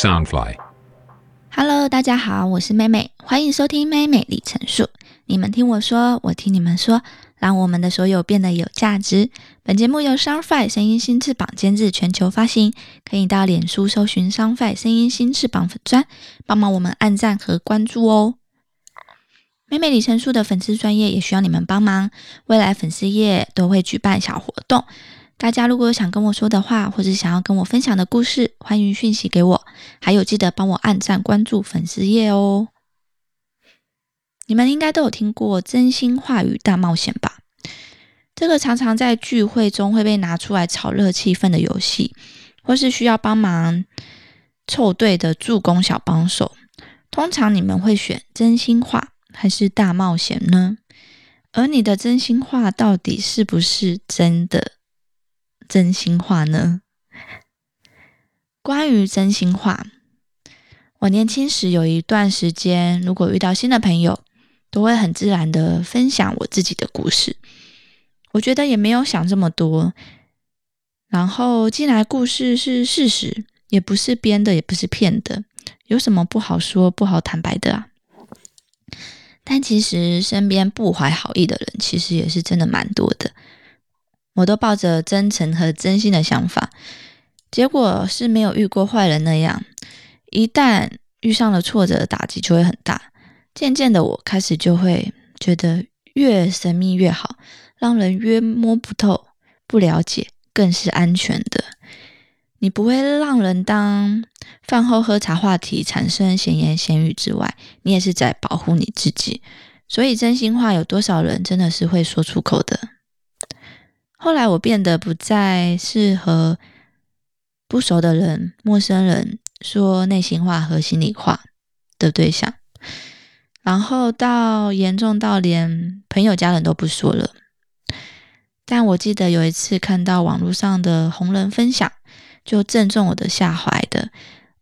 Soundfly，Hello，大家好，我是妹妹，欢迎收听妹妹里程数。你们听我说，我听你们说，让我们的所有变得有价值。本节目由 Soundfly 声音新翅膀监制，全球发行。可以到脸书搜寻 Soundfly 声音新翅膀粉砖，帮忙我们按赞和关注哦。妹妹李成树的粉丝专业也需要你们帮忙，未来粉丝页都会举办小活动。大家如果有想跟我说的话，或者想要跟我分享的故事，欢迎讯息给我。还有记得帮我按赞关注粉丝页哦。你们应该都有听过真心话语大冒险吧？这个常常在聚会中会被拿出来炒热气氛的游戏，或是需要帮忙凑对的助攻小帮手。通常你们会选真心话还是大冒险呢？而你的真心话到底是不是真的真心话呢？关于真心话，我年轻时有一段时间，如果遇到新的朋友。都会很自然的分享我自己的故事，我觉得也没有想这么多。然后，既然故事是事实，也不是编的，也不是骗的，有什么不好说、不好坦白的啊？但其实身边不怀好意的人，其实也是真的蛮多的。我都抱着真诚和真心的想法，结果是没有遇过坏人那样。一旦遇上了挫折，打击就会很大。渐渐的，我开始就会觉得越神秘越好，让人越摸不透、不了解，更是安全的。你不会让人当饭后喝茶话题，产生闲言闲语之外，你也是在保护你自己。所以，真心话有多少人真的是会说出口的？后来，我变得不再是和不熟的人、陌生人说内心话和心里话的对象。然后到严重到连朋友家人都不说了，但我记得有一次看到网络上的红人分享，就正中我的下怀的，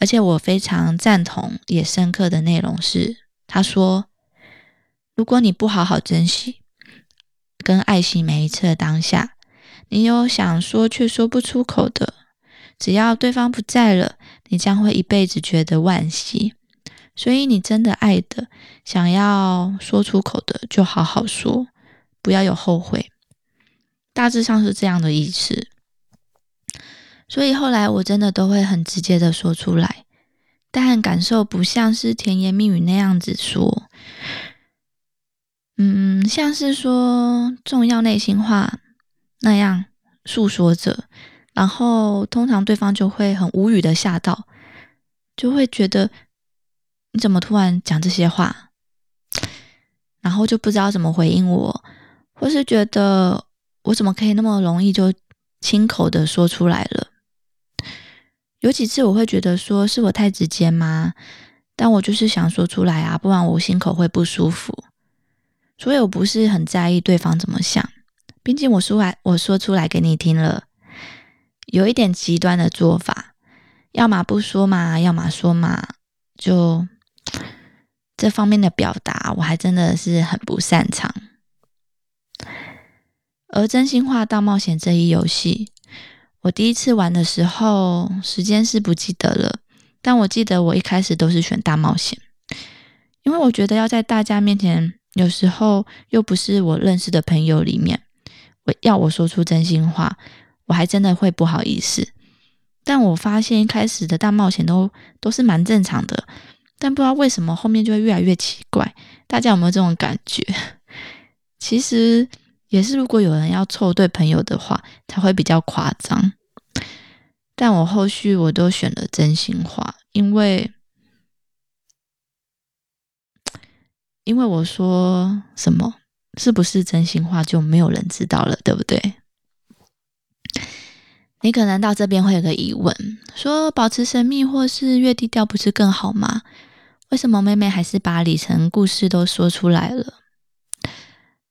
而且我非常赞同也深刻的内容是，他说：如果你不好好珍惜跟爱惜每一次的当下，你有想说却说不出口的，只要对方不在了，你将会一辈子觉得惋惜。所以，你真的爱的、想要说出口的，就好好说，不要有后悔。大致上是这样的意思。所以后来我真的都会很直接的说出来，但感受不像是甜言蜜语那样子说，嗯，像是说重要内心话那样诉说着，然后通常对方就会很无语的吓到，就会觉得。你怎么突然讲这些话？然后就不知道怎么回应我，或是觉得我怎么可以那么容易就亲口的说出来了？有几次我会觉得说是我太直接吗？但我就是想说出来啊，不然我心口会不舒服。所以我不是很在意对方怎么想，毕竟我说来我说出来给你听了，有一点极端的做法，要么不说嘛，要么说嘛，就。这方面的表达，我还真的是很不擅长。而真心话大冒险这一游戏，我第一次玩的时候，时间是不记得了，但我记得我一开始都是选大冒险，因为我觉得要在大家面前，有时候又不是我认识的朋友里面，我要我说出真心话，我还真的会不好意思。但我发现一开始的大冒险都都是蛮正常的。但不知道为什么后面就会越来越奇怪，大家有没有这种感觉？其实也是，如果有人要凑对朋友的话，才会比较夸张。但我后续我都选了真心话，因为因为我说什么是不是真心话，就没有人知道了，对不对？你可能到这边会有个疑问，说保持神秘或是越低调不是更好吗？为什么妹妹还是把里程故事都说出来了？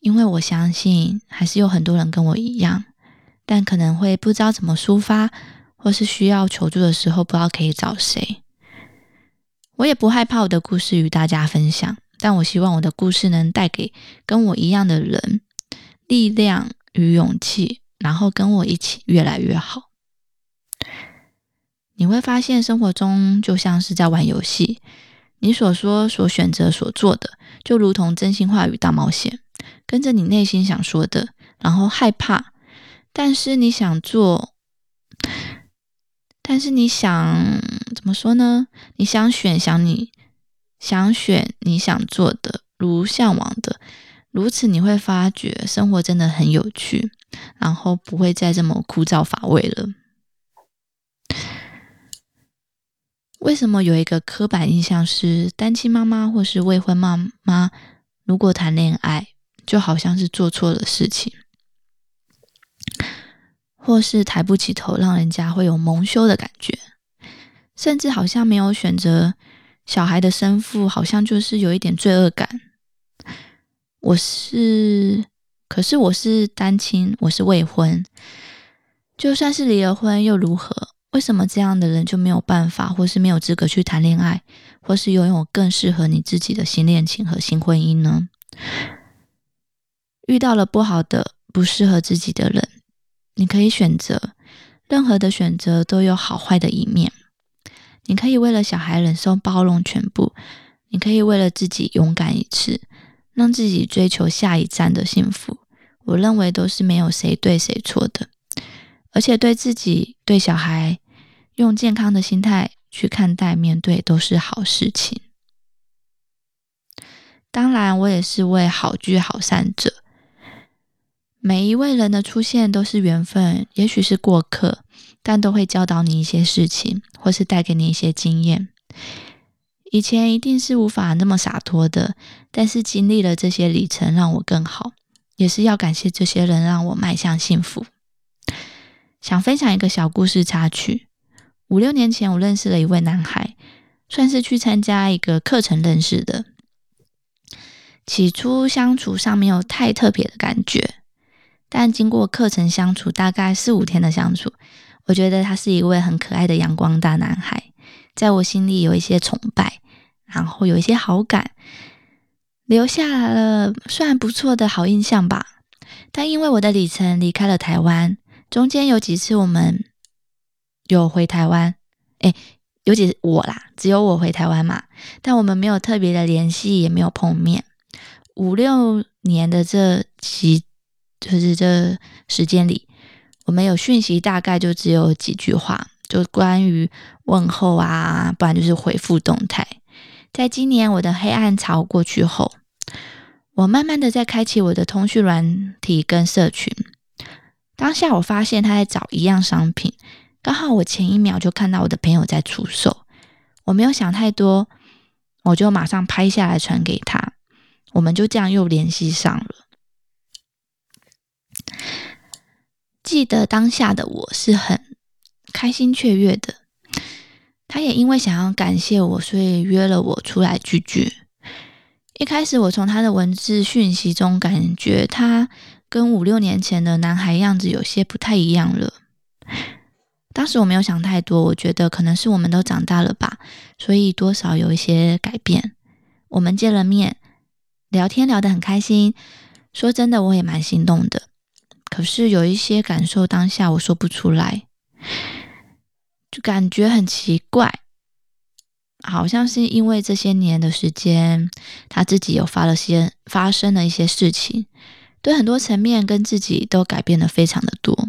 因为我相信，还是有很多人跟我一样，但可能会不知道怎么抒发，或是需要求助的时候不知道可以找谁。我也不害怕我的故事与大家分享，但我希望我的故事能带给跟我一样的人力量与勇气，然后跟我一起越来越好。你会发现生活中就像是在玩游戏，你所说、所选择、所做的，就如同真心话语大冒险，跟着你内心想说的，然后害怕，但是你想做，但是你想怎么说呢？你想选，想你想选你想做的，如向往的。如此，你会发觉生活真的很有趣，然后不会再这么枯燥乏味了。为什么有一个刻板印象是单亲妈妈或是未婚妈妈，如果谈恋爱就好像是做错了事情，或是抬不起头，让人家会有蒙羞的感觉，甚至好像没有选择小孩的生父，好像就是有一点罪恶感。我是，可是我是单亲，我是未婚。就算是离了婚又如何？为什么这样的人就没有办法，或是没有资格去谈恋爱，或是拥有更适合你自己的新恋情和新婚姻呢？遇到了不好的、不适合自己的人，你可以选择。任何的选择都有好坏的一面。你可以为了小孩忍受包容全部，你可以为了自己勇敢一次。让自己追求下一站的幸福，我认为都是没有谁对谁错的，而且对自己、对小孩，用健康的心态去看待、面对，都是好事情。当然，我也是位好聚好散者。每一位人的出现都是缘分，也许是过客，但都会教导你一些事情，或是带给你一些经验。以前一定是无法那么洒脱的，但是经历了这些里程，让我更好，也是要感谢这些人，让我迈向幸福。想分享一个小故事插曲：五六年前，我认识了一位男孩，算是去参加一个课程认识的。起初相处上没有太特别的感觉，但经过课程相处大概四五天的相处，我觉得他是一位很可爱的阳光大男孩。在我心里有一些崇拜，然后有一些好感，留下了算不错的好印象吧。但因为我的旅程离开了台湾，中间有几次我们有回台湾，哎，有几我啦，只有我回台湾嘛。但我们没有特别的联系，也没有碰面。五六年的这期，就是这时间里，我们有讯息，大概就只有几句话。就关于问候啊，不然就是回复动态。在今年我的黑暗潮过去后，我慢慢的在开启我的通讯软体跟社群。当下我发现他在找一样商品，刚好我前一秒就看到我的朋友在出售，我没有想太多，我就马上拍下来传给他，我们就这样又联系上了。记得当下的我是很。开心雀跃的，他也因为想要感谢我，所以约了我出来聚聚。一开始我从他的文字讯息中感觉他跟五六年前的男孩样子有些不太一样了。当时我没有想太多，我觉得可能是我们都长大了吧，所以多少有一些改变。我们见了面，聊天聊得很开心。说真的，我也蛮心动的，可是有一些感受当下我说不出来。就感觉很奇怪，好像是因为这些年的时间，他自己有发了些发生了一些事情，对很多层面跟自己都改变的非常的多。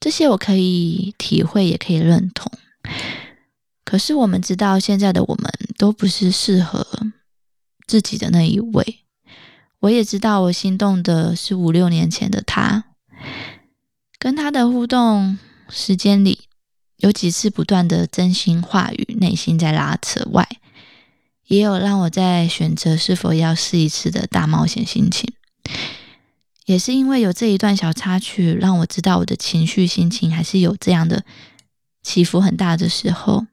这些我可以体会，也可以认同。可是我们知道，现在的我们都不是适合自己的那一位。我也知道，我心动的是五六年前的他，跟他的互动时间里。有几次不断的真心话语，内心在拉扯外，也有让我在选择是否要试一次的大冒险心情。也是因为有这一段小插曲，让我知道我的情绪心情还是有这样的起伏很大的时候。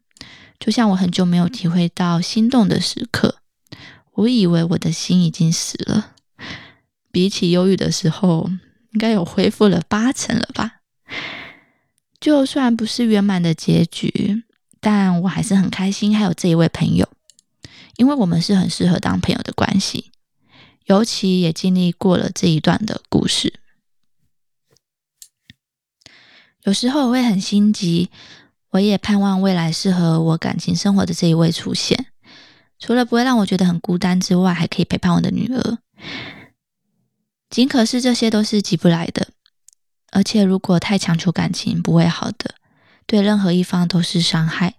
就像我很久没有体会到心动的时刻，我以为我的心已经死了，比起忧郁的时候，应该有恢复了八成了吧。就算不是圆满的结局，但我还是很开心，还有这一位朋友，因为我们是很适合当朋友的关系，尤其也经历过了这一段的故事。有时候我会很心急，我也盼望未来适合我感情生活的这一位出现。除了不会让我觉得很孤单之外，还可以陪伴我的女儿。仅可是这些都是急不来的，而且如果太强求感情，不会好的，对任何一方都是伤害。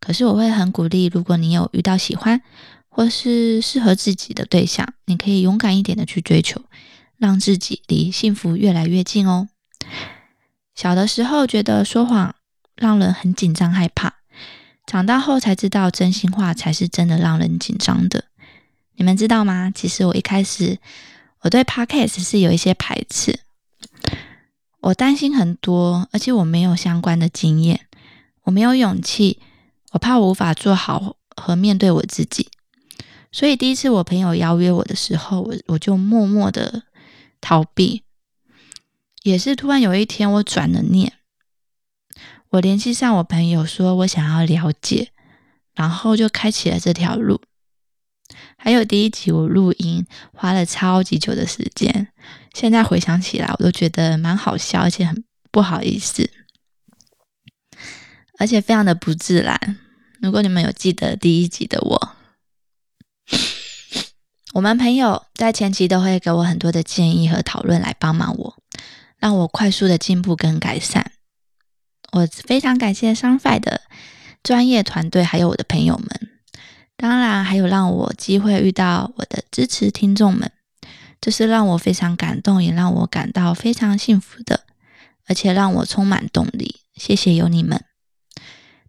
可是我会很鼓励，如果你有遇到喜欢或是适合自己的对象，你可以勇敢一点的去追求，让自己离幸福越来越近哦。小的时候觉得说谎让人很紧张害怕，长大后才知道真心话才是真的让人紧张的。你们知道吗？其实我一开始。我对 podcast 是有一些排斥，我担心很多，而且我没有相关的经验，我没有勇气，我怕我无法做好和面对我自己，所以第一次我朋友邀约我的时候，我我就默默的逃避。也是突然有一天我转了念，我联系上我朋友，说我想要了解，然后就开启了这条路。还有第一集我录音花了超级久的时间，现在回想起来我都觉得蛮好笑，而且很不好意思，而且非常的不自然。如果你们有记得第一集的我，我们朋友在前期都会给我很多的建议和讨论来帮忙我，让我快速的进步跟改善。我非常感谢 s u n f i 的专业团队，还有我的朋友们。当然，还有让我机会遇到我的支持听众们，这是让我非常感动，也让我感到非常幸福的，而且让我充满动力。谢谢有你们！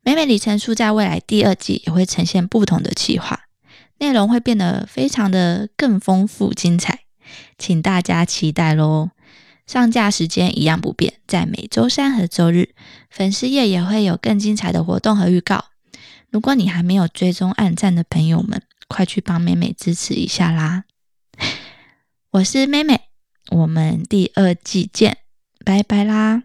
美美里程数在未来第二季也会呈现不同的企划，内容会变得非常的更丰富精彩，请大家期待喽！上架时间一样不变，在每周三和周日，粉丝页也会有更精彩的活动和预告。如果你还没有追踪暗赞的朋友们，快去帮妹妹支持一下啦！我是妹妹，我们第二季见，拜拜啦！